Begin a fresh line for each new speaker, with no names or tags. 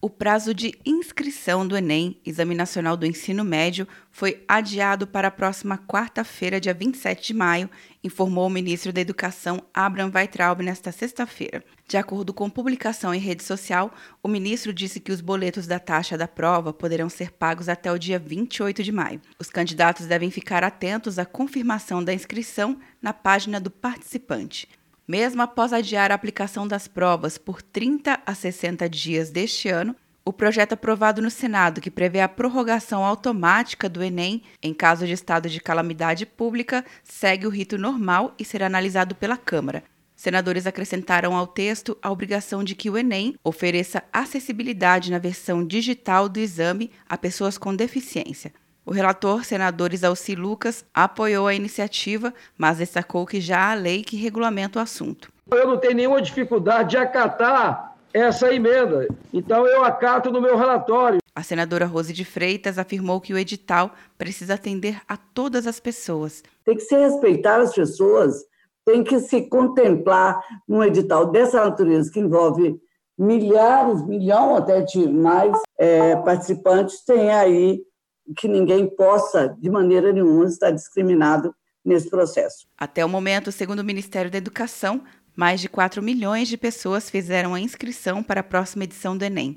O prazo de inscrição do Enem, Exame Nacional do Ensino Médio, foi adiado para a próxima quarta-feira, dia 27 de maio, informou o ministro da Educação, Abraham Weitraub, nesta sexta-feira. De acordo com publicação em rede social, o ministro disse que os boletos da taxa da prova poderão ser pagos até o dia 28 de maio. Os candidatos devem ficar atentos à confirmação da inscrição na página do participante. Mesmo após adiar a aplicação das provas por 30 a 60 dias deste ano, o projeto aprovado no Senado, que prevê a prorrogação automática do Enem em caso de estado de calamidade pública, segue o rito normal e será analisado pela Câmara. Senadores acrescentaram ao texto a obrigação de que o Enem ofereça acessibilidade na versão digital do exame a pessoas com deficiência. O relator, senador Isalci Lucas, apoiou a iniciativa, mas destacou que já há lei que regulamenta o assunto.
Eu não tenho nenhuma dificuldade de acatar essa emenda, então eu acato no meu relatório.
A senadora Rose de Freitas afirmou que o edital precisa atender a todas as pessoas.
Tem que se respeitar as pessoas, tem que se contemplar num edital dessa natureza que envolve milhares, milhão até de mais é, participantes, tem aí que ninguém possa, de maneira nenhuma, estar discriminado nesse processo.
Até o momento, segundo o Ministério da Educação, mais de 4 milhões de pessoas fizeram a inscrição para a próxima edição do Enem.